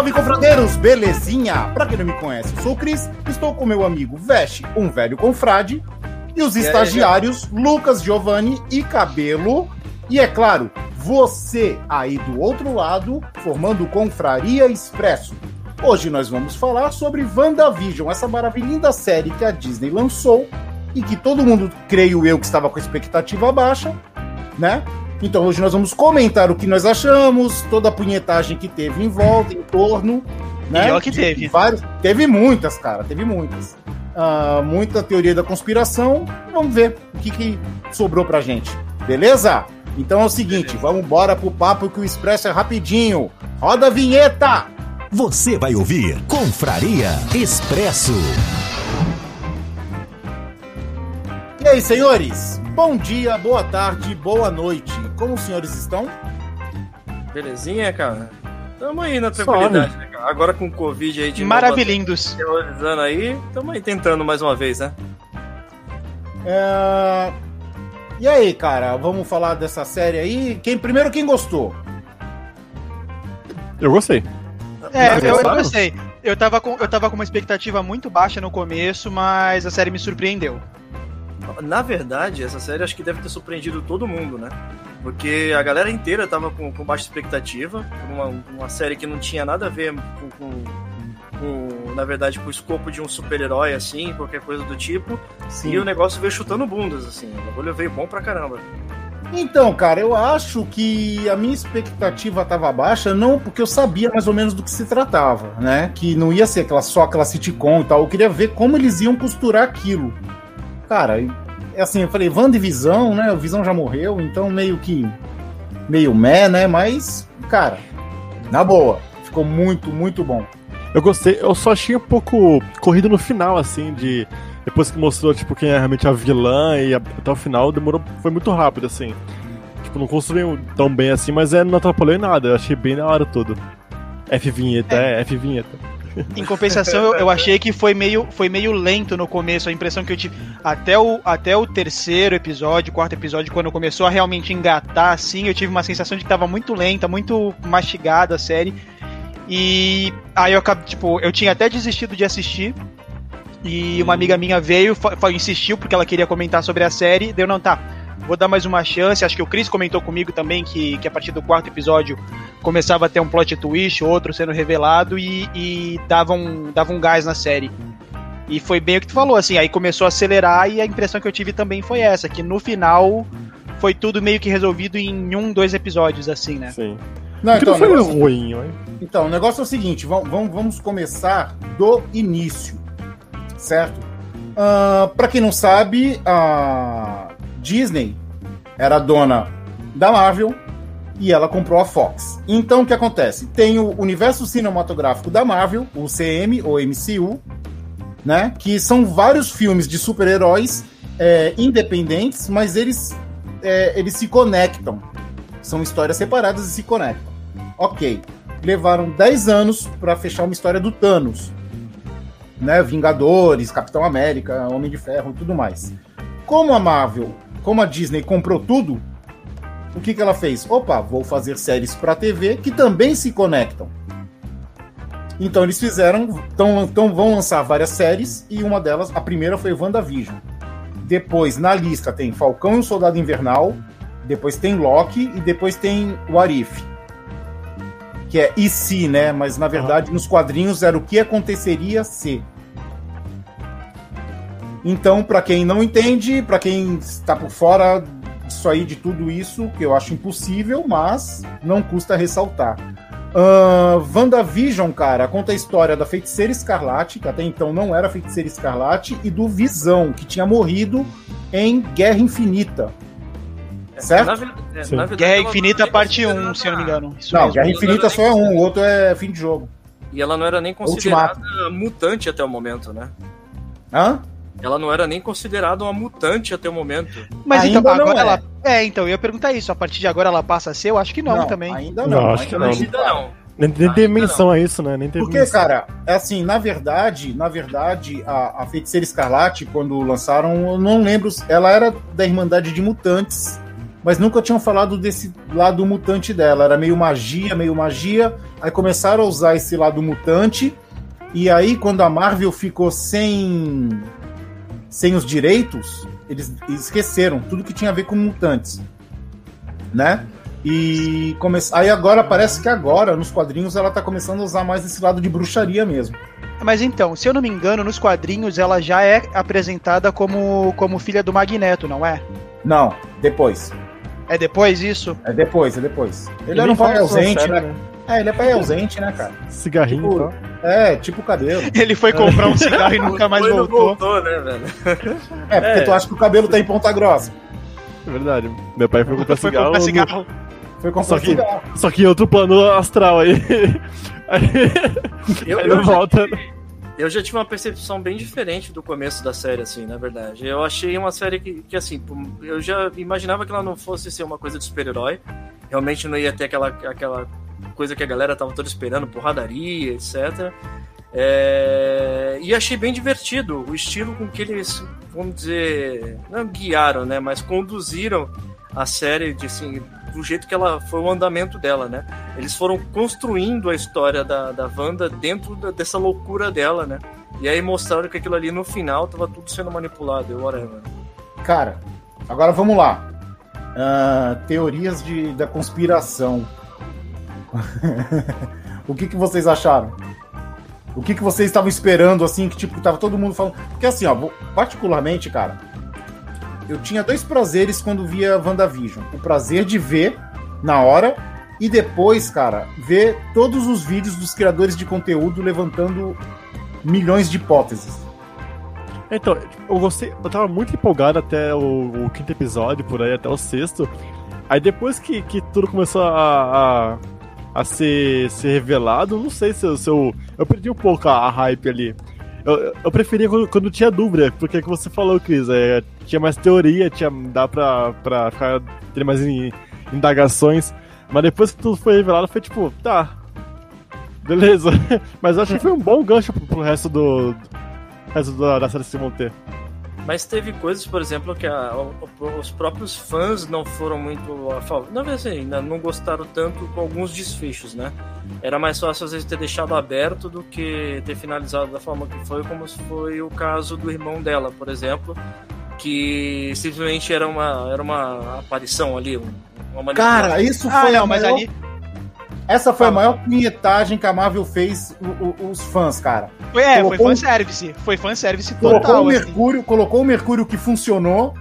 Salve, confradeiros! Belezinha? Pra quem não me conhece, eu sou o Cris, estou com meu amigo Veste, um velho confrade, e os aí, estagiários Lucas, Giovanni e Cabelo. E é claro, você aí do outro lado, formando Confraria Expresso. Hoje nós vamos falar sobre WandaVision, essa maravilhosa série que a Disney lançou e que todo mundo, creio eu, que estava com expectativa baixa, né? Então hoje nós vamos comentar o que nós achamos, toda a punhetagem que teve em volta, em torno. Né? Que teve. Vários, teve muitas, cara, teve muitas. Ah, muita teoria da conspiração. Vamos ver o que, que sobrou pra gente. Beleza? Então é o seguinte, vamos embora pro papo que o Expresso é rapidinho. Roda a vinheta! Você vai ouvir Confraria Expresso. E aí, senhores? Bom dia, boa tarde, boa noite. Como os senhores estão? Belezinha, cara? Tamo aí na tranquilidade, né, cara? Agora com o Covid aí de Maravilhindos. novo, terrorizando aí, tamo aí tentando mais uma vez, né? É... E aí, cara, vamos falar dessa série aí? Quem primeiro quem gostou? Eu gostei. É, eu, eu gostei. Eu tava, com, eu tava com uma expectativa muito baixa no começo, mas a série me surpreendeu. Na verdade, essa série acho que deve ter surpreendido todo mundo, né? Porque a galera inteira tava com, com baixa expectativa, uma, uma série que não tinha nada a ver com, com- com, na verdade, com o escopo de um super-herói, assim, qualquer coisa do tipo. E o negócio veio chutando bundas, assim. O bagulho veio bom pra caramba. Então, cara, eu acho que a minha expectativa estava baixa, não porque eu sabia mais ou menos do que se tratava, né? Que não ia ser aquela, só aquela sitcom e tal. Eu queria ver como eles iam costurar aquilo. Cara, é assim, eu falei, Visão, né? O Visão já morreu, então meio que. meio meh, né? Mas, cara, na boa, ficou muito, muito bom. Eu gostei, eu só achei um pouco corrido no final, assim, de. Depois que mostrou, tipo, quem é realmente a vilã e até o final demorou. Foi muito rápido, assim. Tipo, não construiu tão bem assim, mas é, não atrapalhou em nada. Eu achei bem na hora tudo. F vinheta, é, F vinheta. Em compensação, eu, eu achei que foi meio, foi meio lento no começo. A impressão que eu tive. Até o, até o terceiro episódio, quarto episódio, quando começou a realmente engatar, assim, eu tive uma sensação de que tava muito lenta, muito mastigada a série. E aí eu acabei, tipo, eu tinha até desistido de assistir. E uma amiga minha veio, insistiu porque ela queria comentar sobre a série. Deu, não, tá. Vou dar mais uma chance. Acho que o Chris comentou comigo também que, que a partir do quarto episódio começava a ter um plot twist, outro sendo revelado e, e dava, um, dava um gás na série. E foi bem o que tu falou, assim, aí começou a acelerar e a impressão que eu tive também foi essa, que no final foi tudo meio que resolvido em um, dois episódios, assim, né? Sim. Não, que não o foi negócio- ruim, mas... Então, o negócio é o seguinte: vamos, vamos, começar do início, certo? Ah, Pra quem não sabe, a Disney era dona da Marvel e ela comprou a Fox. Então, o que acontece? Tem o universo cinematográfico da Marvel, o CM ou MCU, né? Que são vários filmes de super-heróis é, independentes, mas eles, é, eles se conectam. São histórias separadas e se conectam. Ok levaram 10 anos pra fechar uma história do Thanos. Né? Vingadores, Capitão América, Homem de Ferro e tudo mais. Como a Marvel, como a Disney comprou tudo, o que, que ela fez? Opa, vou fazer séries pra TV que também se conectam. Então eles fizeram, então, então vão lançar várias séries e uma delas, a primeira foi WandaVision. Depois na lista tem Falcão e o Soldado Invernal, depois tem Loki e depois tem What If que é e se, né? Mas na verdade nos quadrinhos era o que aconteceria se. Então, pra quem não entende, pra quem está por fora disso aí, de tudo isso, que eu acho impossível, mas não custa ressaltar. Uh, WandaVision, cara, conta a história da feiticeira Escarlate, que até então não era feiticeira Escarlate, e do Visão, que tinha morrido em Guerra Infinita. Certo? Na é, na verdade, Guerra Infinita, parte nem 1, se eu não me engano. Isso Não, mesmo. Guerra Infinita só é um, o outro é fim de jogo. E ela não era nem considerada mutante até o momento, né? Hã? Ela não era nem considerada uma mutante até o momento. Mas Ainda então, não agora é. ela. É, então, eu ia perguntar isso. A partir de agora ela passa a ser? Eu acho que não, também. Ainda Não, não. acho que não. Ainda não. Nem, nem tem menção a isso, né? Nem teve Porque, menção. cara, é assim, na verdade, na verdade, a, a Feiticeira Escarlate, quando lançaram, eu não lembro, ela era da Irmandade de Mutantes, mas nunca tinham falado desse lado mutante dela. Era meio magia, meio magia. Aí começaram a usar esse lado mutante. E aí, quando a Marvel ficou sem, sem os direitos, eles esqueceram tudo que tinha a ver com mutantes. Né? E come... aí agora parece que agora, nos quadrinhos, ela tá começando a usar mais esse lado de bruxaria mesmo. Mas então, se eu não me engano, nos quadrinhos ela já é apresentada como, como filha do Magneto, não é? Não, depois. É depois isso? É depois, é depois. Ele E era um pai ausente, série, né? É, ele é pai ausente, né, cara? Cigarrinho Tipo, e tal. É, tipo o cabelo. Ele foi comprar um cigarro e nunca mais Foi, voltou. voltou, né, velho? É, porque É. tu acha que o cabelo tá em ponta grossa. É verdade. Meu pai foi comprar Foi cigarro. comprar no- cigarro. Foi comprar Só que- cigarro. Só que em outro plano astral aí. aí Eu, aí eu volta. eu já tive uma percepção bem diferente do começo da série, assim, na verdade. Eu achei uma série que, que assim, eu já imaginava que ela não fosse ser uma coisa de super-herói. Realmente não ia ter aquela, aquela coisa que a galera tava toda esperando, porradaria, etc. É, E achei bem divertido o estilo com que eles, vamos dizer, não guiaram, né, mas conduziram a série de, assim, do jeito que ela foi o andamento dela, né? Eles foram construindo a história da, da Wanda dentro da- dessa loucura dela, né? E aí mostraram que aquilo ali no final tava tudo sendo manipulado, whatever. Cara, agora vamos lá. Ah, teorias de, da conspiração. o que, que vocês acharam? O que, que vocês estavam esperando, assim, que tipo, tava todo mundo falando. Porque assim, ó, particularmente, cara, eu tinha dois prazeres quando via WandaVision. O prazer de ver na hora e depois, cara, ver todos os vídeos dos criadores de conteúdo levantando milhões de hipóteses. Então, eu gostei, eu tava muito empolgado até o, o quinto episódio, por aí, até o sexto. Aí depois que, que tudo começou a, a, a ser, ser revelado, não sei se, eu- se eu. Eu perdi um pouco a, a hype ali. Eu, eu preferia quando, quando tinha dúvida, porque é que você falou, Cris, é, tinha mais teoria, tinha, dá pra, pra ficar, ter mais in- indagações. Mas depois que tudo foi revelado, foi tipo, tá. Beleza. Mas acho que foi um bom gancho pro, pro resto do. do resto da, da série se manter. Mas teve coisas, por exemplo, que a- o- os próprios fãs não foram muito a favor. Na verdade, assim, ainda não gostaram tanto com alguns desfechos, né? Era mais fácil, às vezes, ter deixado aberto do que ter finalizado da forma que foi, como foi o caso do irmão dela, por exemplo, que simplesmente era uma, era uma aparição ali, um- uma. Cara, isso Ah, foi a não, mas maior ali. Essa foi a maior punhetagem que a Marvel fez o- o- os fãs, cara. Foi, é, foi colocou- fanservice. Foi fanservice Colocou total. o assim. Mercúrio, colocou o Mercúrio que funcionou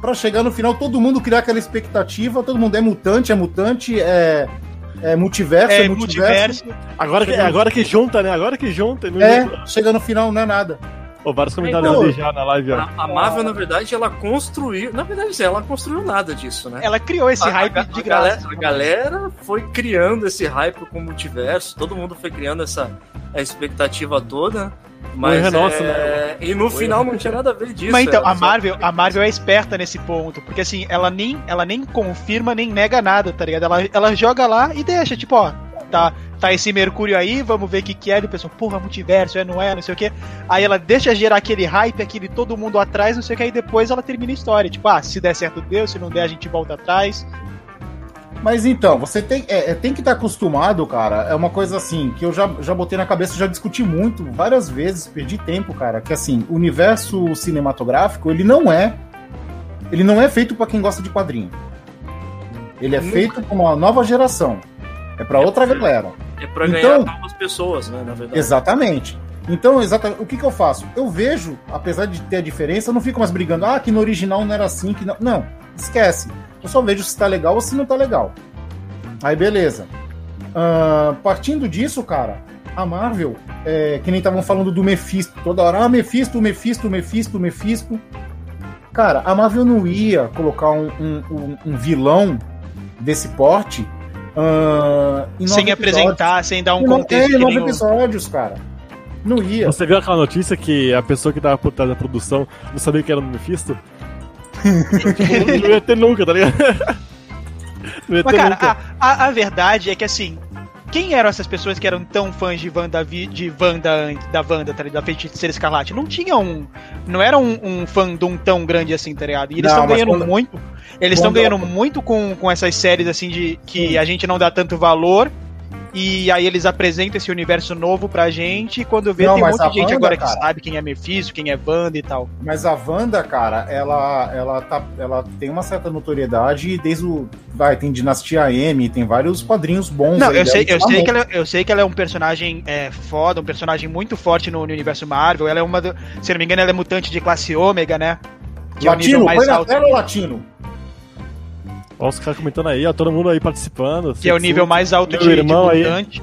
pra chegar no final todo mundo criar aquela expectativa, todo mundo é mutante, é mutante, é, é multiverso, é, É, multiverso. multiverso. Agora que, agora que junta, né? Agora que junta. É, chega no final não é nada. Pô, vários comentários ali já na live, ó. A, a Marvel, na verdade, ela construiu. Na verdade, ela construiu nada disso, né? Ela criou esse A- hype a, de a graça. galera, a galera foi criando esse hype com o multiverso, todo mundo foi criando essa a expectativa toda. Mas é nosso, é, E no final não tinha nada a ver disso. Mas então, a Marvel, a Marvel é esperta nesse ponto, porque assim, ela nem, ela nem confirma nem nega nada, tá ligado? Ela, ela joga lá e deixa, tipo, ó, tá, tá esse Mercúrio aí, vamos ver o que que é, e o pessoal, porra, multiverso, é, não é, não sei o que. Aí ela deixa gerar aquele hype, aquele todo mundo atrás, não sei o que, aí depois ela termina a história, tipo, ah, se der certo deu, se não der a gente volta atrás. Mas então, você tem, é, é, tem que estar acostumado, cara. É uma coisa assim, que eu já, já botei na cabeça, já discuti muito, várias vezes, perdi tempo, cara. Que assim, o universo cinematográfico, ele não é. Ele não é feito pra quem gosta de quadrinho. Ele é Nunca. feito pra uma nova geração. É pra É outra pra- galera. É pra Então- ganhar novas pessoas, né? Na verdade. Exatamente. Então, exatamente, o que, que eu faço? Eu vejo, apesar de ter a diferença, eu não fico mais brigando, ah, que no original não era assim, que não. Não, esquece. Eu só vejo se tá legal ou se não tá legal. Aí, beleza. Uh, partindo disso, cara, a Marvel, é, que nem estavam falando do Mephisto, toda hora, ah, Mephisto, Mephisto, Mephisto, Mephisto. Cara, a Marvel não ia colocar um, um, um vilão desse porte uh, sem apresentar, sem dar um contexto. Não, é, nove episódios, cara. Não ia. Você viu aquela notícia que a pessoa que tava por trás da produção não sabia que era o Mephisto? tipo, não ia ter nunca, tá ligado? Mas, cara, a, a, a, verdade é que assim, quem eram essas pessoas que eram tão fãs de Wanda, de Wanda da Wanda, tá ligado? Da Feiticeira Escarlate? Não tinha um. Não era um, um fandom tão grande assim, tá ligado? E eles estão ganhando quando... muito. Eles estão ganhando muito com, com essas séries assim de que Sim. a gente não dá tanto valor e aí eles apresentam esse universo novo pra gente. E quando vê, não, tem um monte de gente Wanda, agora cara, que sabe quem é Mephisto, quem é Wanda e tal. Mas a Wanda, cara, ela, ela, tá, ela tem uma certa notoriedade desde o. Vai, tem Dinastia M, tem vários quadrinhos bons. Não, eu sei, eu, sei que ela, eu sei que ela é um personagem é, foda, um personagem muito forte no, no universo Marvel. Ela é uma. Do, se não me engano, ela é mutante de classe ômega, né? Que latino, é o nível mais põe alto. na tela latino. Olha os caras comentando aí, ó, todo mundo aí participando. Que é o nível mais alto de, irmão de mutante.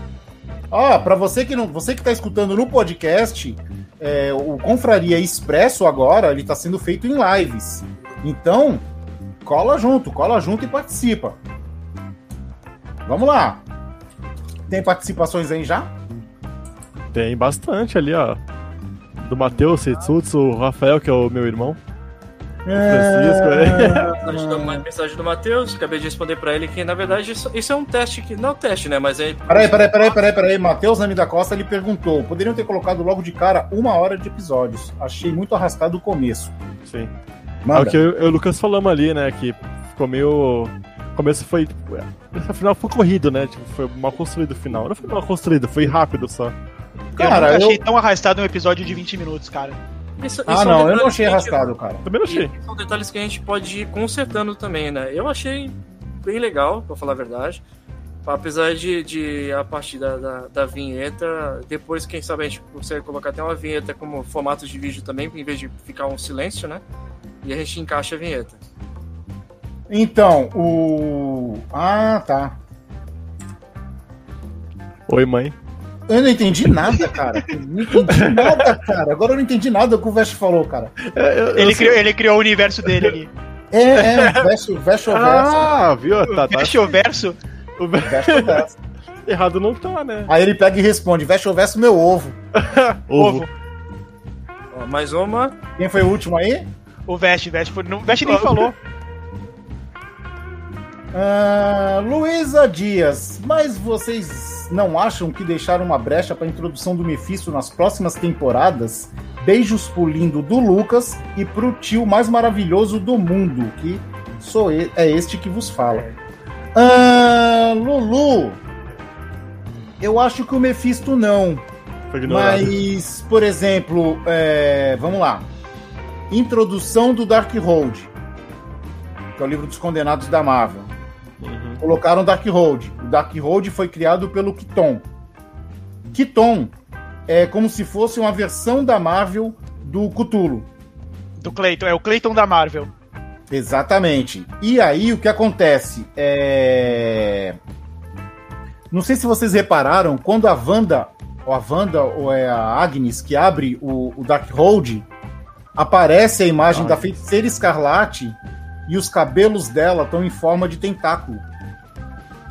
Ó, pra você que não, você que tá escutando no podcast, é, o Confraria Expresso agora, ele tá sendo feito em lives. Então, cola junto, cola junto e participa. Vamos lá. Tem participações aí já? Tem bastante ali, ó. Do Matheus Setsutsu, o Rafael, que é o meu irmão. Francisco, é. Mensagem do, mensagem do Matheus, acabei de responder pra ele que, na verdade, isso, isso, é um teste que. Não é um teste, né? Mas é. Peraí, peraí, peraí, peraí, peraí. Matheus Nami da Costa ele perguntou: poderiam ter colocado logo de cara uma hora de episódios. Achei muito arrastado o começo. Sim. Manda. É o que eu, eu e o Lucas falamos ali, né? Que ficou meio. O começo foi. Tipo, final foi corrido, né? Tipo, foi mal construído o final. Não foi mal construído, foi rápido só. Cara, eu nunca achei tão arrastado um episódio de 20 minutos, cara. Isso, ah, isso não, é um eu não achei arrastado, cara. Também não achei. são detalhes que a gente pode ir consertando também, né? Eu achei bem legal, pra falar a verdade. Apesar de, de a partir da, da, da, vinheta, depois, quem sabe, a gente consegue colocar até uma vinheta como formato de vídeo também, em vez de ficar um silêncio, né? E a gente encaixa a vinheta. Então, o. Ah, tá. Oi, mãe. Eu não entendi nada, cara. Não entendi nada, cara. Agora eu não entendi nada do que o Vest falou, cara. É, eu, eu ele, criou, ele criou o universo dele ali. É, é, Vest, Vest Ah, viu? Tá, tá. Vest o verso? O verso. Errado não tá, né? Aí ele pega e responde: Veste o verso meu ovo. ovo. Ó, mais uma. Quem foi o último aí? O Veste, Veste. Não, Veste nem falou. Uh, Luísa Dias, mas vocês não acham que deixaram uma brecha para a introdução do Mephisto nas próximas temporadas? Beijos pro lindo do Lucas e pro tio mais maravilhoso do mundo, que sou é este que vos fala. Ah, Lulu, eu acho que o Mephisto não. Mas, por exemplo, é, vamos lá. Introdução do Darkhold, que é o livro dos condenados da Marvel colocaram Darkhold. O Darkhold foi criado pelo Kiton. Kiton é como se fosse uma versão da Marvel do Cthulhu. Do Clayton, é o Clayton da Marvel. Exatamente. E aí o que acontece é. Não sei se vocês repararam, quando a Wanda, ou a Wanda, ou é a Agnes que abre o, o Darkhold, aparece a imagem Ai. da feiticeira escarlate e os cabelos dela estão em forma de tentáculo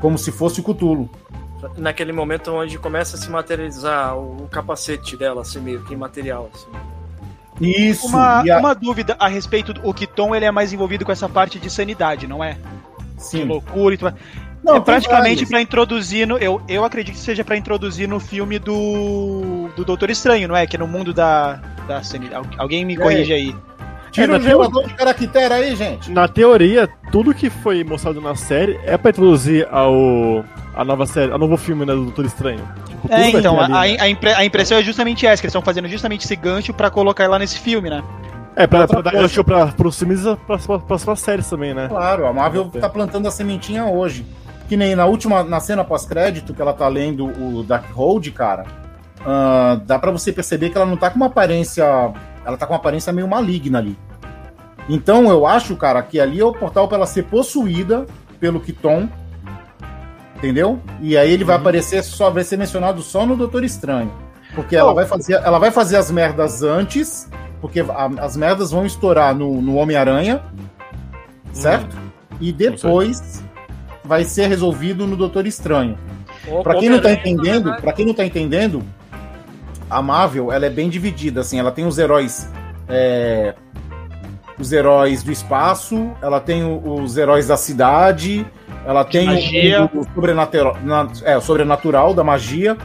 como se fosse o Cthulhu. Naquele momento onde começa a se materializar o, capacete dela, assim, meio que material. Assim. Isso. Uma, a... uma dúvida a respeito do Kiton, ele é mais envolvido com essa parte de sanidade, não é? Sim. De loucura e tudo. Não, é praticamente para introduzir no. Eu, eu acredito que seja para introduzir no filme do. do Doutor Estranho, não é? Que é no mundo da. da sanidade. Alguém me corrige aí. Tira é, o gerador de caractere aí, gente. Na teoria, tudo que foi mostrado na série é pra introduzir ao, a nova série, a novo filme né, do Doutor Estranho. Tipo, é, então, a, ali, né? a, impre, a, impressão é justamente essa, que eles estão fazendo justamente esse gancho pra colocar lá nesse filme, né? É, pra, pra dar gancho pra, pros filmes e pras, pras, pras séries também, né? Claro, a Marvel tá plantando a sementinha hoje. Que nem na última, na cena pós-crédito, que ela tá lendo o Dark Hold, cara. ah, dá pra você perceber que ela não tá com uma aparência. Ela tá com uma aparência meio maligna ali. Então eu acho, cara, que ali é o portal pra ela ser possuída pelo Kiton. Entendeu? E aí ele vai aparecer só, vai ser mencionado só no Doutor Estranho. Porque ela, Oh. vai fazer, ela vai fazer as merdas antes, porque a- as merdas vão estourar no, no Homem-Aranha, certo? E depois vai ser resolvido no Doutor Estranho. Ou Pra quem não tá entendendo, para quem não tá entendendo, a Marvel ela é bem dividida, assim, ela tem os heróis é, os heróis do espaço, ela tem o- os heróis da cidade, ela tem o- magia. o, sobrenatural, na- é, o sobrenatural da magia.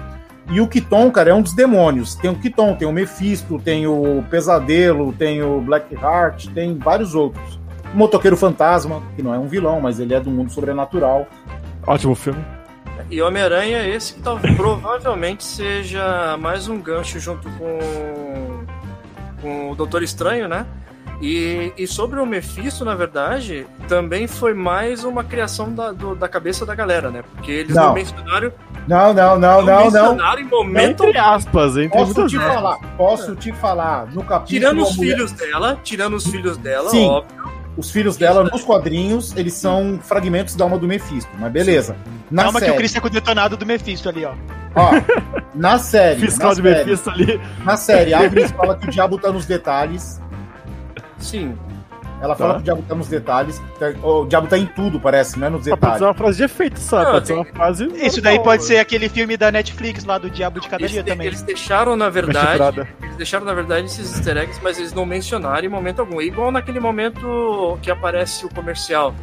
E o Kiton, cara, é um dos demônios. Tem o Kiton, tem o Mephisto, tem o Pesadelo, tem o Blackheart, tem vários outros. O Motoqueiro Fantasma, que não é um vilão, mas ele é do mundo sobrenatural. Ótimo filme. E Homem-Aranha é esse que tal- provavelmente seja mais um gancho junto com, com o Doutor Estranho, né? E, e sobre o Mephisto, na verdade, também foi mais uma criação da, do- da cabeça da galera, né? Porque eles não, Não. mencionaram, Não, não, não, não, não. mencionaram em momento Entre aspas, entre Posso te aspas. falar, posso te falar no capítulo. Tirando os mulher- filhos dela, tirando os filhos dela, Sim. óbvio. Os filhos dela nos quadrinhos, eles são fragmentos da alma do Mephisto, mas beleza. Na Calma que série, o Chris tá com o detonado do Mephisto ali, ó. ó, na série, Fiscal na de série, Mephisto ali. na série, a Agnes fala que o diabo tá nos detalhes. Sim. Ela fala Tá. que o diabo tá nos detalhes. tá- O diabo tá em tudo, parece, não é nos Só pode ser detalhes. uma frase de efeito. Não, pode ser uma frase. Isso daí pode ser aquele filme da Netflix lá do Diabo de Cada Eles, Dia de- também. eles deixaram, na verdade. Eles deixaram, na verdade, esses easter eggs, mas eles não mencionaram em momento algum. É igual naquele momento que aparece o comercial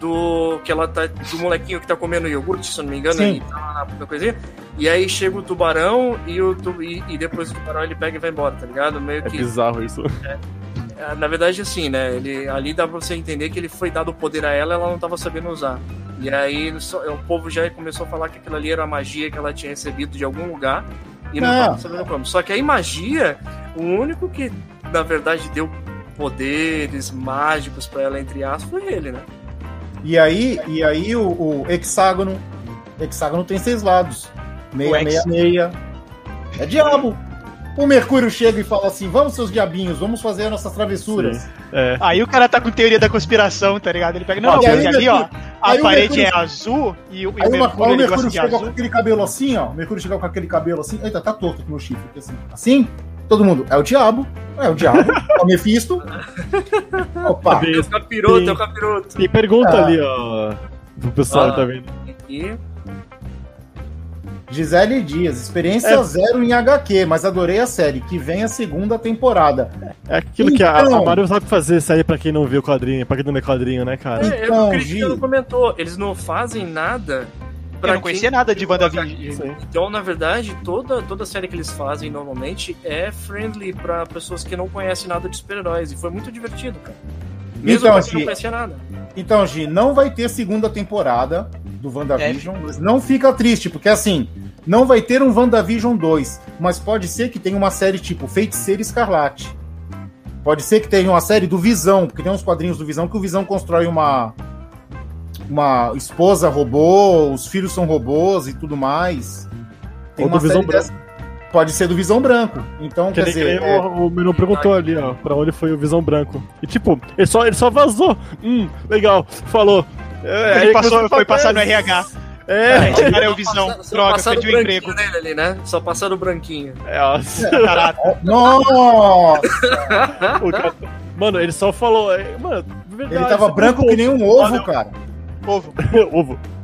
do que ela tá do molequinho que tá comendo iogurte, se eu não me engano, Sim. e tá na coisinha. E aí chega o tubarão e, o tu- e, e depois o tubarão ele pega e vai embora, tá ligado? Meio É que. bizarro isso. é, Na verdade, assim, né? Ele, ali dá pra você entender que ele foi dado o poder a ela ela não tava sabendo usar. E aí o povo já começou a falar que aquilo ali era magia que ela tinha recebido de algum lugar e não Não. tava sabendo como. Só que aí magia, o único que na verdade deu poderes mágicos pra ela, entre aspas, foi ele, né? E aí, e aí o, o hexágono. Hexágono tem seis lados. Meia, meia, meia. É diabo. O Mercúrio chega e fala assim: vamos, seus diabinhos, vamos fazer as nossas travessuras. É. Aí o cara tá com teoria da conspiração, tá ligado? Ele pega, não, porque aí, ali, ó, Mercúrio- a aí o parede Mercúrio- é azul e o, e Aí, o Mercúrio, aí o Mercúrio chega com azul. aquele cabelo assim, ó. O Mercúrio chega com aquele cabelo assim. Eita, tá torto aqui meu chifre. aqui Assim, assim todo mundo. É o diabo. É o diabo. é o Mephisto. Opa. É o capiroto, é o capiroto. Tem pergunta Ah. ali, ó. Pro pessoal Ah. que tá vendo. E Gisele Dias, experiência É. zero em HQ, mas adorei a série. Que vem a segunda temporada. É aquilo que a, Então. a Marvel sabe fazer série pra quem não viu o quadrinho, pra quem não lê quadrinho, né, cara? é, é o Então, que o Cristiano Gi. comentou, eles não fazem nada Eu pra não conhecia nada de WandaVision. Então, na verdade, toda, toda série que eles fazem normalmente é friendly pra pessoas que não conhecem nada de super-heróis. E foi muito divertido, cara. Mesmo Então, pra quem não conhecia nada. Então, Gi, não vai ter segunda temporada do WandaVision. mas Não fica triste, porque assim, não vai ter um WandaVision 2, mas pode ser que tenha uma série tipo Feiticeiro Escarlate. Pode ser que tenha uma série do Visão, porque tem uns quadrinhos do Visão que o Visão constrói uma uma esposa robô, os filhos são robôs e tudo mais. Tem Ou do uma Visão série dessa- Pode ser do Visão Branco. Então, Que quer dizer, nem é- o, o Menu perguntou ali, ó, pra onde foi o Visão Branco. E tipo, ele só, ele só vazou. Hum, legal, falou. É, Ele passou, foi passar no RH. É, Esse cara é o Visão. Só Droga, perdi o emprego. nele ali, né? Só passaram o branquinho. é, nossa. Caraca. Nossa! Cara- Mano, ele só falou. é, Mano, de verdade. Ele tava branco que nem um ovo, cara. Povo, Ovo.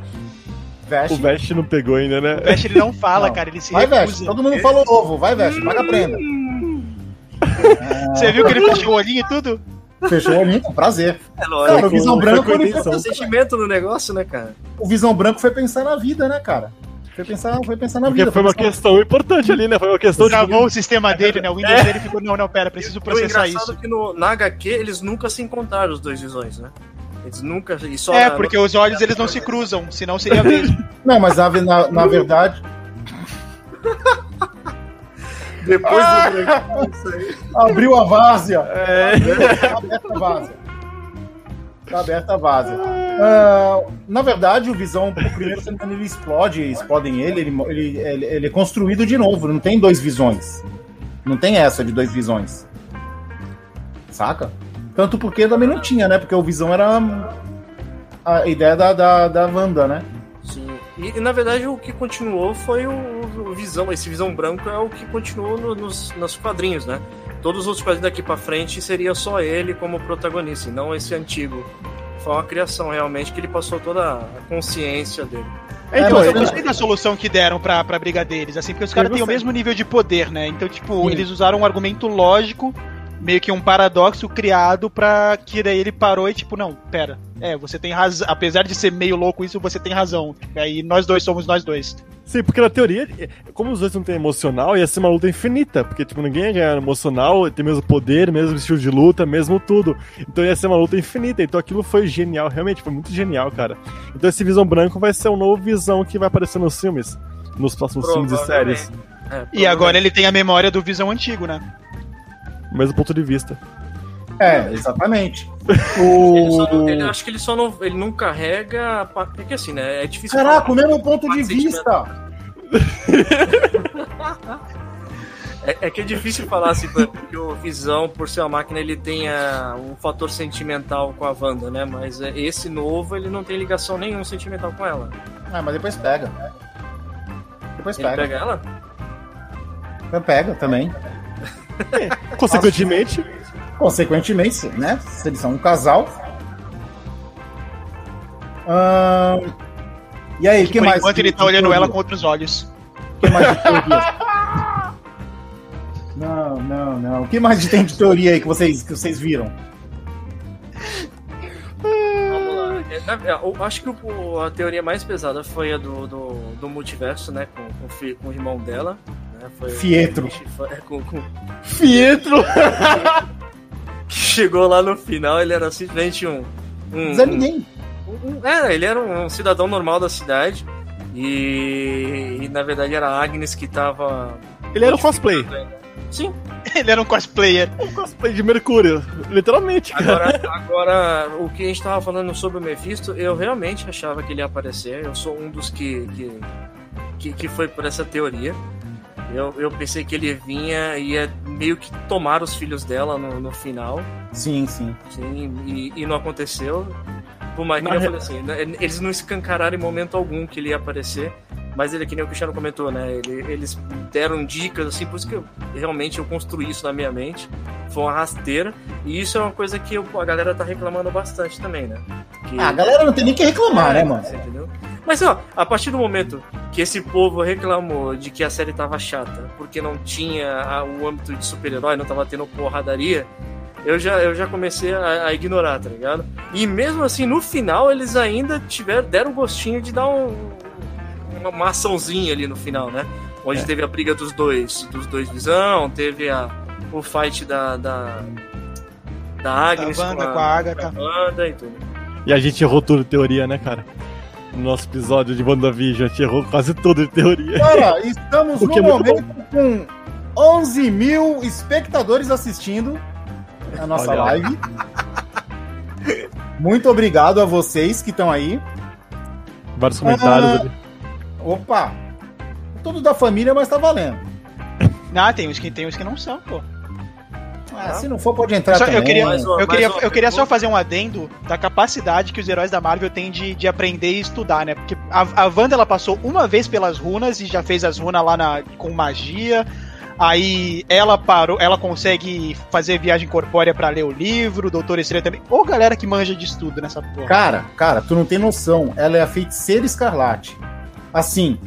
Veste. O Vest não pegou ainda, né? o Vest ele não fala, Não. cara, ele se Vai, Veste. recusa. Todo mundo falou ovo. Vai, Veste. Paga a prenda. Você viu que ele fechou o olhinho e tudo? Fechou o olhinho, com prazer. É Cara, lógico. o Visão Branco, ele foi, sentimento no negócio, né, cara? o Visão Branco foi pensar na vida, né, cara? Foi pensar, foi pensar na Porque vida. foi uma pensar- questão importante ali, né? Foi uma questão de. Travou o sistema dele, né? O Windows dele ficou, não, não, pera, preciso E o processar engraçado isso. é que no, na HQ eles nunca se encontraram, os dois visões, né? Eles nunca. E só É, porque os olhos eles não se cruzam, senão seria mesmo. Não, mas na, na, na verdade, Depois do aí. abriu a várzea. É. Abriu a várzea. Tá aberta a vaza. Ah, na verdade, o Visão, o primeiro, ele explode, explodem ele ele, ele, ele, ele é construído de novo, não tem dois visões. Não tem essa de dois visões. Saca? Tanto porque também não tinha, né? Porque o Visão era a ideia da, da, da Wanda, né? Sim. E, e, na verdade o que continuou foi o, o, Visão, esse Visão Branco é o que continuou no, nos, nos quadrinhos, né? Todos os outros quadrinhos daqui pra frente seria só ele como protagonista, e não esse antigo. Foi uma criação realmente que ele passou toda a consciência dele. É, então, é, eu gostei da solução que deram pra, pra briga deles, assim, porque os caras têm o mesmo nível de poder, né? Então, tipo, Sim. eles usaram um argumento lógico meio que um paradoxo criado pra que daí ele parou e tipo, não, pera, é, você tem razão, apesar de ser meio louco isso, você tem razão. E aí nós dois somos nós dois. Sim, porque na teoria, como os dois não têm emocional, ia ser uma luta infinita, porque tipo, ninguém ia ganhar emocional, tem mesmo poder, mesmo estilo de luta, mesmo tudo. Então ia ser uma luta infinita, então aquilo foi genial, realmente, foi muito genial, cara. Então esse Visão Branco vai ser um novo Visão que vai aparecer nos filmes, nos próximos filmes e séries. É, e agora ele tem a memória do Visão antigo, né? Mesmo ponto de vista. É, exatamente. O... Ele não, ele, acho que ele só não, ele não carrega. Porque assim, né? É difícil. Caraca, o mesmo ponto de vista! é, é, que é difícil falar assim, porque o Visão, por ser uma máquina, ele tenha um fator sentimental com a Wanda, né? Mas é, esse novo, ele não tem ligação nenhum sentimental com ela. Ah, mas depois pega. Depois ele pega. pega ela? Pega também. Consequentemente. Consequentemente, né? Se eles são um casal. Uh, e aí, que, que mais? Enquanto ele tá olhando ela com outros olhos. que mais de teoria? não, não, não. O que mais tem de teoria aí que vocês, que vocês viram? Vamos lá. É, eu acho que a teoria mais pesada foi a do, do, do multiverso, né? Com, com, com o irmão dela. Né? Foi Fietro. É, com, com... Fietro! Chegou lá no final, ele era simplesmente um. um Zé Ninguém. Um, um, era, ele era um, cidadão normal da cidade. E, e, na verdade era a Agnes que tava. Ele era um cosplay. Sim. Ele era um cosplayer. Um cosplay de Mercúrio, literalmente. Agora, agora, o que a gente tava falando sobre o Mephisto, eu realmente achava que ele ia aparecer. Eu sou um dos que, que, que, que foi por essa teoria. Eu, eu pensei que ele vinha e ia meio que tomar os filhos dela no, no final. Sim, sim. Sim, e, e não aconteceu. Por mais que eu falei assim, né, eles não escancararam em momento algum que ele ia aparecer. Mas ele, que nem o Cristiano comentou, né? Ele, eles deram dicas, assim, por isso que eu, realmente eu construí isso na minha mente. Foi uma rasteira. E isso é uma coisa que eu, a galera tá reclamando bastante também, né? Que... Ah, a galera não tem nem que reclamar, é, né, mano? entendeu? Mas, ó, a partir do momento que esse povo reclamou de que a série tava chata, porque não tinha a, o âmbito de super-herói, não tava tendo porradaria, eu já, eu já comecei a, a, ignorar, tá ligado? E mesmo assim, no final, eles ainda tiveram, deram gostinho de dar um, uma, uma açãozinha ali no final, né? Onde é. teve a briga dos dois, dos dois Visão, teve a, o fight da, da, da Agnes da Wanda, com a, com a Agatha. Wanda e tudo. E a gente errou tudo teoria, né, cara? No nosso episódio de WandaVision. A gente errou quase tudo de teoria. Cara, estamos no é momento com 11 mil espectadores assistindo a nossa Olha. live. Muito obrigado a vocês que estão aí. Vários comentários ah, Opa! Tudo da família, mas tá valendo. Ah, tem uns que tem uns que não são, pô. Ah, se não for, pode entrar só, também. Eu queria, eu queria, eu queria só fazer um adendo da capacidade que os heróis da Marvel têm de, de aprender e estudar, né? Porque a, a Wanda, ela passou uma vez pelas runas e já fez as runas lá na, com magia. Aí ela parou, ela consegue fazer viagem corpórea para ler o livro, o Doutor Estranho também. Ou galera que manja de estudo nessa porra. Cara, cara, tu não tem noção. Ela é a feiticeira escarlate. Assim,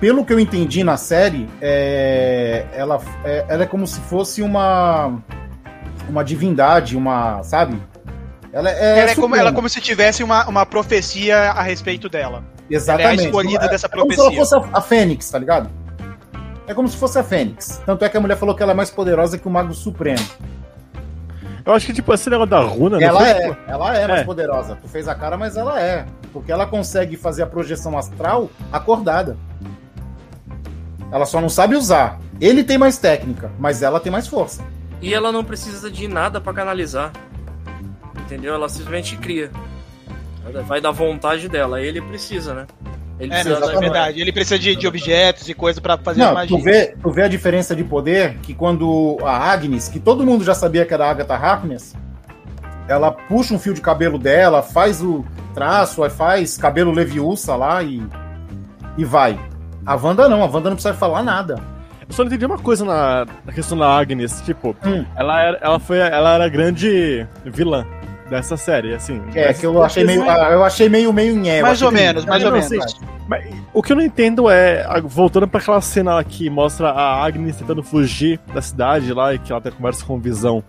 pelo que eu entendi na série, é, ela, é, ela é como se fosse uma uma divindade, uma, sabe? Ela é, ela é como, ela é como se tivesse uma, uma profecia a respeito dela. Exatamente. Ela é a escolhida é, dessa profecia. É como se ela fosse a, a Fênix, tá ligado? É como se fosse a Fênix. Tanto é que a mulher falou que ela é mais poderosa que o Mago Supremo. Eu acho que, tipo, esse negócio da runa... Ela é, tipo... ela é mais é. poderosa. Tu fez a cara, mas ela é. Porque ela consegue fazer a projeção astral acordada. Ela só não sabe usar. Ele tem mais técnica, mas ela tem mais força. E ela não precisa de nada para canalizar. entendeu? Ela simplesmente cria. Vai da vontade dela, ele precisa, né? Ele É, precisa é verdade. Ele precisa de, de objetos e coisa pra fazer a Não, magia. tu vê, tu vê a diferença de poder que quando a Agnes, que todo mundo já sabia que era a Agatha Harkness, ela puxa um fio de cabelo dela, faz o traço, faz cabelo Leviúça lá e, e vai. A Wanda não, a Wanda não precisa falar nada. Eu só não entendi uma coisa na, na questão da Agnes, tipo, Hum. ela, era, ela foi ela era a grande vilã dessa série, assim. É, Dessa- que eu achei meio. ah, Eu achei meio meio nhé, Mais ou menos, mais ou Não, menos. Mas o que eu não entendo é, voltando pra aquela cena lá que mostra a Agnes tentando fugir da cidade lá e que ela tem conversa com o Visão.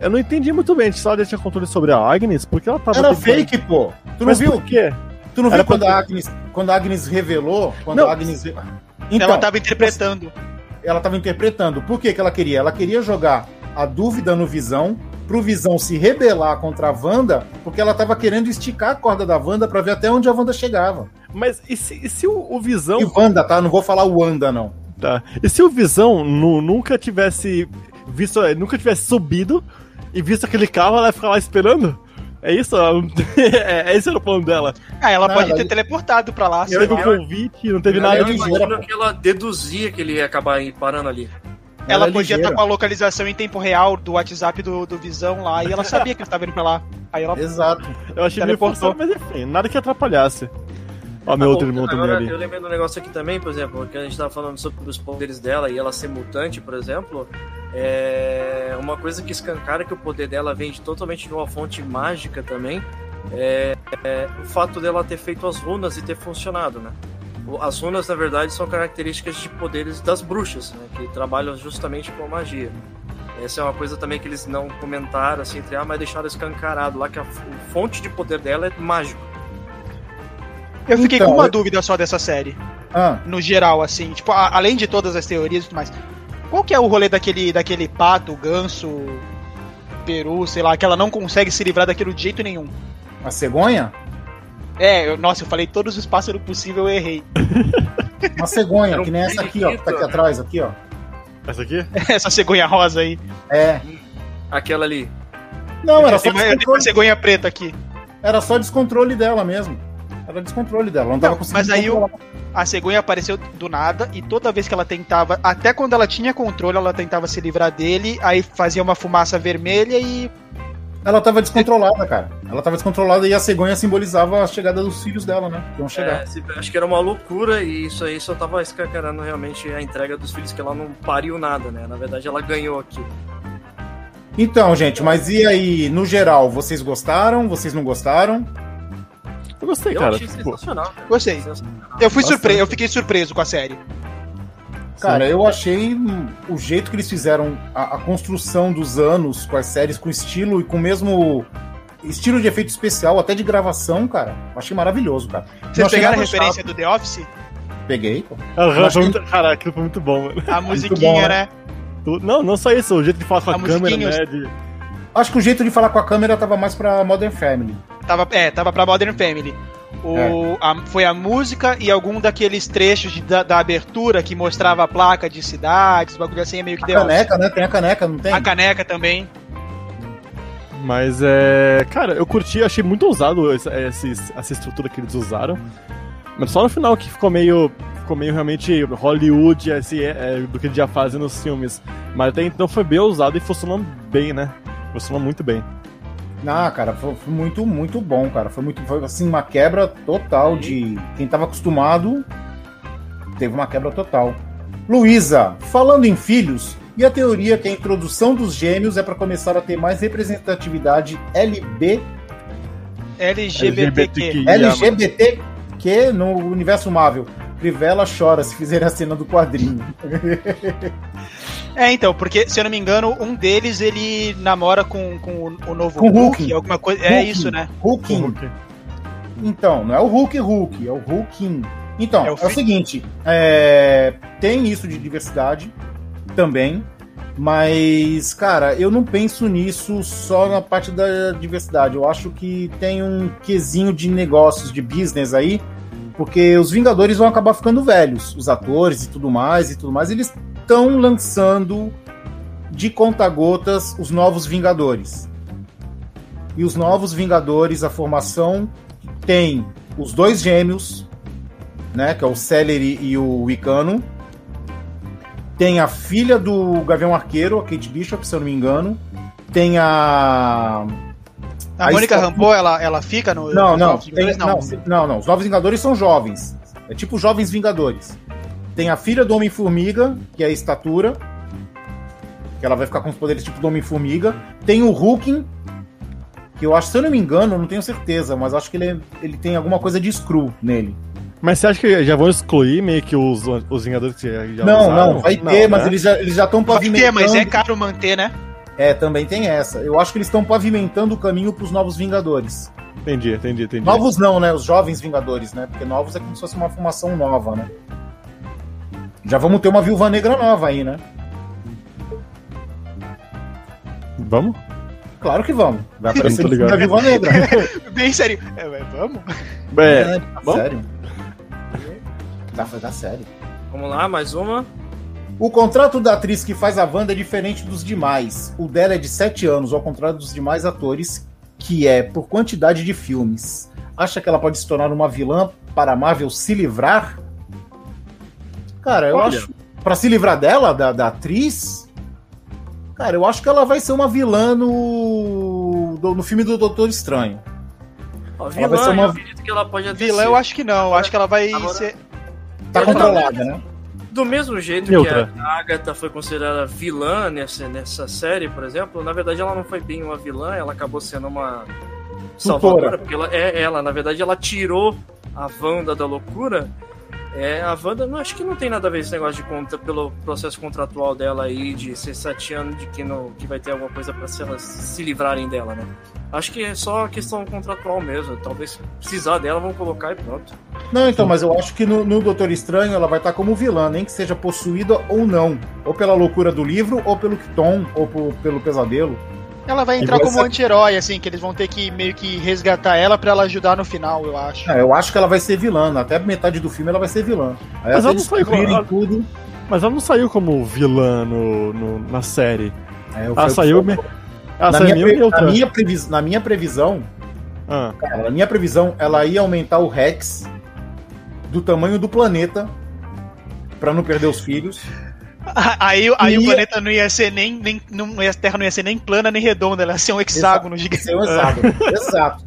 Eu não entendi muito bem se ela já tinha controle sobre a Agnes, porque ela tava. Era tentando- fake, pô. Tu não Mas viu? por quê? Tu não Era viu quando pra- a Agnes, quando a Agnes revelou? Quando Não. a Agnes. Então, ela tava interpretando. Ela estava interpretando. Por que, que ela queria? Ela queria jogar a dúvida no Visão, pro Visão se rebelar contra a Wanda, porque ela estava querendo esticar a corda da Wanda para ver até onde a Wanda chegava. Mas e se, e se o, o Visão. E Wanda, tá? Não vou falar Wanda, não. Tá. E se o Visão nu- nunca tivesse visto, nunca tivesse subido e visto aquele carro, ela ia ficar lá esperando? É isso? É, esse era o plano dela. Ah, ela Não, pode ela- ter teleportado pra lá. Sei teve um convite, não teve Ela nada é Eu imagino que ela deduzia que ele ia acabar parando ali. Ela, Ela é podia ligeira. estar com a localização em tempo real do WhatsApp do, do Visão lá e ela sabia que ele tava indo pra lá. Aí ela. Exato. Eu achei meio Teleportou. forçado, mas enfim, nada que atrapalhasse. Ó, meu Ah, outro irmão também ali. Eu lembrei de um negócio aqui também, por exemplo, que a gente tava falando sobre os poderes dela e ela ser mutante, por exemplo. É uma coisa que escancara que o poder dela vem de totalmente de uma fonte mágica também. É, é o fato dela ter feito as runas e ter funcionado, né? As runas, na verdade, são características de poderes das bruxas, né? Que trabalham justamente com a magia. Essa é uma coisa também que eles não comentaram, assim, entre, ah, mas deixaram escancarado lá, que a fonte de poder dela é mágico. Eu fiquei Então, com uma eu- dúvida só dessa série. Ah, No geral, assim. Tipo, a- além de todas as teorias e tudo mais. Qual que é o rolê daquele, daquele pato, ganso, peru, sei lá, que ela não consegue se livrar daquilo de jeito nenhum? a cegonha? É, eu- nossa, eu falei todos os pássaros possíveis, eu errei. Uma cegonha, um que nem essa aqui, ó, que tá aqui atrás, aqui, ó. Essa aqui? Essa cegonha rosa aí. É. Aquela ali. Não, era só, uma, tem uma cegonha preta aqui. era só descontrole dela mesmo. Era descontrole dela, não tava Não, conseguindo mas aí o-. A cegonha apareceu do nada e toda vez que ela tentava, até quando ela tinha controle, ela tentava se livrar dele, aí fazia uma fumaça vermelha e. Ela tava descontrolada, cara. Ela tava descontrolada e a cegonha simbolizava a chegada dos filhos dela, né? Que iam chegar. É, se- acho que era uma loucura e isso aí só tava escancarando realmente a entrega dos filhos, que ela não pariu nada, né? Na verdade, ela ganhou aqui. Então, gente, mas e aí, no geral, vocês gostaram? Vocês não gostaram? Eu gostei, Eu cara. achei Tipo, sensacional. cara. Gostei. Sensacional. Eu fui surpreso, eu fiquei surpreso com a série. Cara, eu achei o jeito que eles fizeram a, a construção dos anos com as séries, com estilo e com o mesmo estilo de efeito especial, até de gravação, cara. Eu achei maravilhoso, cara. Vocês achei pegaram a referência do The Office? chato. Peguei, aham, foi que- muito, cara, aquilo foi muito bom, mano. A musiquinha, bom, né? Tu- Não, não só isso, o jeito de falar com a, A câmera, né? De... Acho que o jeito de falar com a câmera tava mais pra Modern Family. Tava, é, tava pra Modern Family. O, É. a- foi a música e algum daqueles trechos de- da, da abertura que mostrava a placa de cidades, bagulho assim, é meio que A Office. caneca, né? Tem a caneca, não tem? A caneca também. Mas é. Cara, eu curti, achei muito ousado esses- essa estrutura que eles usaram. Mas só no final que ficou meio. Ficou meio realmente Hollywood esse, é, do que eles já fazem nos filmes. Mas até então foi bem ousado e funcionou bem, né? Funcionou muito bem. Ah, cara, foi, foi muito, muito bom, cara. Foi muito, foi assim, uma quebra total de. Quem tava acostumado teve uma quebra total. Luísa, falando em filhos, e a teoria que a introdução dos gêmeos é para começar a ter mais representatividade LB, LGBTQ. LGBTQ no universo Marvel. Crivella chora se fizer a cena do quadrinho. É, então, porque, se eu não me engano, um deles ele namora com, com o, o novo Com o Hulk, Hulk. alguma coisa. É Hulk. isso, né? Hulking. Então, não é o Hulk Hulk, é o Hulking. Então, É é o o, fi- seguinte, é, tem isso de diversidade também, mas, cara, eu não penso nisso só na parte da diversidade. Eu acho que tem um quesinho de negócios, de business aí, porque os Vingadores vão acabar ficando velhos, os atores e tudo mais e tudo mais, eles estão lançando de conta-gotas os novos Vingadores. e os Novos Vingadores, a formação tem os dois gêmeos, né, que é o Celery e o Wicano. Tem a filha do Gavião Arqueiro, a Kate Bishop, se eu não me engano. Tem a A Aí Mônica Rambeau, ela, ela fica no. não, não, tem- não, não, não. Os Novos Vingadores são jovens. É tipo Jovens Vingadores. Tem a filha do Homem-Formiga, que é a estatura. Que ela vai ficar com os poderes tipo do Homem-Formiga. Tem o Hulk, que eu acho, se eu não me engano, eu não tenho certeza, mas acho que ele, é- ele tem alguma coisa de Screw nele. Mas você acha que já vão excluir meio que os, os Vingadores que já, não, usaram? não, vai ter, mas né? eles já eles já estão Vai pavimentando. ter, mas é caro manter, né? É, também tem essa. Eu acho que eles estão pavimentando o caminho para os Novos Vingadores. Entendi, entendi, entendi. Novos não, né? Os jovens Vingadores, né? Porque novos é como se fosse uma formação nova, né? Já vamos ter uma viúva negra nova aí, né? Vamos? Claro que vamos. Vai aparecer da viúva negra. Bem sério. É, vamos? É, tá bom. sério. Tá, dar sério. Vamos lá, mais uma. O contrato da atriz que faz a Wanda é diferente dos demais. O dela é de 7 anos, ao contrário dos demais atores, que é por quantidade de filmes. Acha que ela pode se tornar uma vilã para a Marvel se livrar? Cara, eu Olha. acho. Pra se livrar dela, da, da atriz. Cara, eu acho que ela vai ser uma vilã no. do- no filme do Doutor Estranho. Ó, vai vilã, ser uma- eu acredito que ela pode até Vilã, ser. eu acho que não. Eu acho que ela vai Agora- ser. Tá controlada, né? Do mesmo jeito Neutra. que a Agatha foi considerada vilã nessa, nessa série, por exemplo, na verdade ela não foi bem uma vilã, ela acabou sendo uma salvadora, porque ela é ela, na verdade ela tirou a Wanda da loucura. É, a Wanda, não, acho que não tem nada a ver esse negócio de conta pelo processo contratual dela aí, de ser sete anos, de que, não, que vai ter alguma coisa pra se elas se livrarem dela, né? Acho que é só questão contratual mesmo. Talvez precisar dela, vão colocar e pronto. Não, então, mas eu acho que no, no Doutor Estranho ela vai estar como vilã, nem que seja possuída ou não. Ou pela loucura do livro, ou pelo Tom, ou po- pelo pesadelo. Ela vai entrar vai como ser- anti-herói, assim, que eles vão ter que meio que resgatar ela pra ela ajudar no final, eu acho. É, eu acho que ela vai ser vilã. Até metade do filme ela vai ser vilã. Aí Mas ela não cumprirem igual- tudo. Mas ela não saiu como vilã no, no- na série. É, Ela saiu. me- Ela na, saiu minha, pre- na, minha previs- na minha previsão, Ah, cara, na minha previsão, ela ia aumentar o Rex do tamanho do planeta pra não perder os filhos. Aí, aí E- o planeta não ia ser nem, nem. Não, a Terra não ia ser nem plana nem redonda, ela ia ser um hexágono gigante. Ser um hexágono. Exato.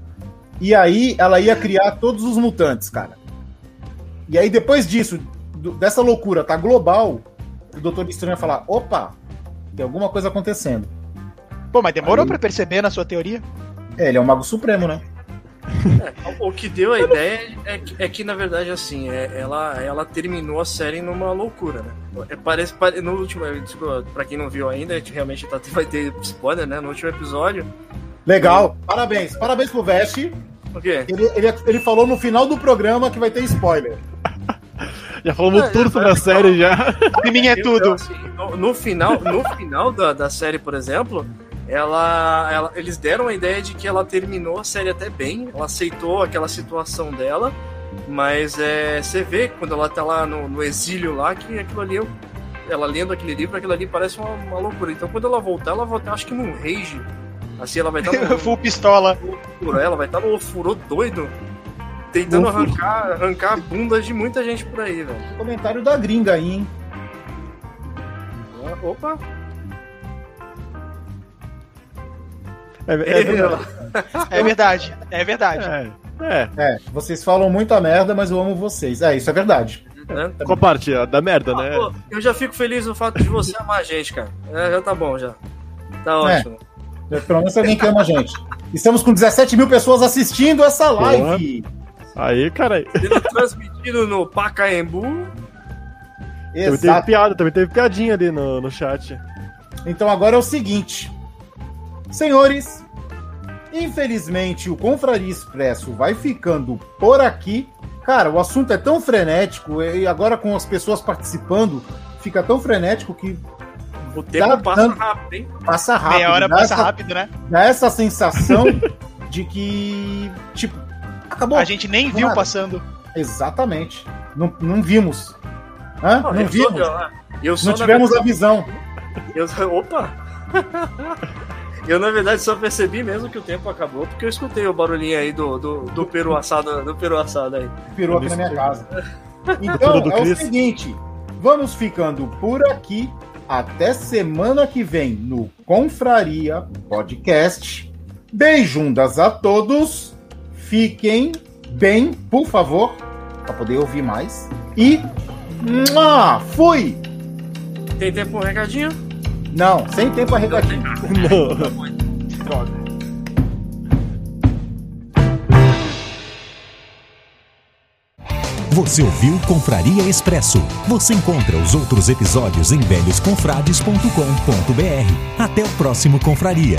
E aí ela ia criar todos os mutantes, cara. E aí depois disso, dessa loucura tá global, o Doutor Estranho ia falar: opa, tem alguma coisa acontecendo. Pô, mas demorou Aí- pra perceber na sua teoria? É, ele é o Mago Supremo, né? É, o que deu a ideia é que, é que, na verdade, assim, é- ela, ela terminou a série numa loucura, né? É, parece, pare- no último, desculpa, pra quem não viu ainda, a gente realmente tá, vai ter spoiler, né? No último episódio. Legal, parabéns. Parabéns pro Vest. O quê? Ele, ele, ele falou no final do programa que vai ter spoiler. já falamos Ah, tudo é, sobre a é, série já. Pra mim é Eu- tudo. eu, assim, no, no final, no final da, da série, por exemplo, ela, ela- eles deram a ideia de que ela terminou a série até bem, ela aceitou aquela situação dela, mas é, você vê quando ela tá lá no, no exílio lá que aquilo ali, ela lendo aquele livro, aquilo ali parece uma, uma loucura. Então quando ela voltar, ela vai estar, acho que num rage. Assim, ela vai estar no, Full pistola. no ela vai estar no furor doido, tentando arrancar, arrancar bundas de muita gente por aí, velho. Comentário da gringa aí, hein? Opa! É, é, É verdade, é verdade. é, é. É, vocês falam muita merda, mas eu amo vocês. É, isso é verdade. né? Qual parte? A da merda, né? Ah, pô, eu já fico feliz no fato de você amar a gente, cara. É, já tá bom, já. Tá É. ótimo. Pelo menos alguém que ama a gente. Estamos com 17 mil pessoas assistindo essa live. Aí, cara, Sendo transmitido no Pacaembu. também teve Exato. piada, também teve piadinha ali no, no chat. Então agora é o seguinte. Senhores, infelizmente o Confraria Expresso vai ficando por aqui. Cara, o assunto é tão frenético e agora com as pessoas participando, fica tão frenético que O tempo Dá- passa dá- rápido, hein? passa rápido. Meia hora passa essa, rápido, né? Dá essa sensação de que, tipo, acabou. A gente nem viu nada. passando. Exatamente. Não, não vimos. Hã? Não, Não, eu vimos. Sou, eu, eu sou Não tivemos a visão. eu- opa! Eu, na verdade, só percebi mesmo que o tempo acabou, porque eu escutei o barulhinho aí do, do, do peru assado, do peru assado aí. Peru aqui na minha casa. Então, é o seguinte, vamos ficando por aqui. Até semana que vem no Confraria Podcast. Beijundas a todos. Fiquem bem, por favor, para poder ouvir mais. E mua, fui! Tem tempo um recadinho? Não, sem tempo a recadinho. Droga. Você ouviu Confraria Expresso. Você encontra os outros episódios em velhosconfrades.com.br. Até o próximo Confraria.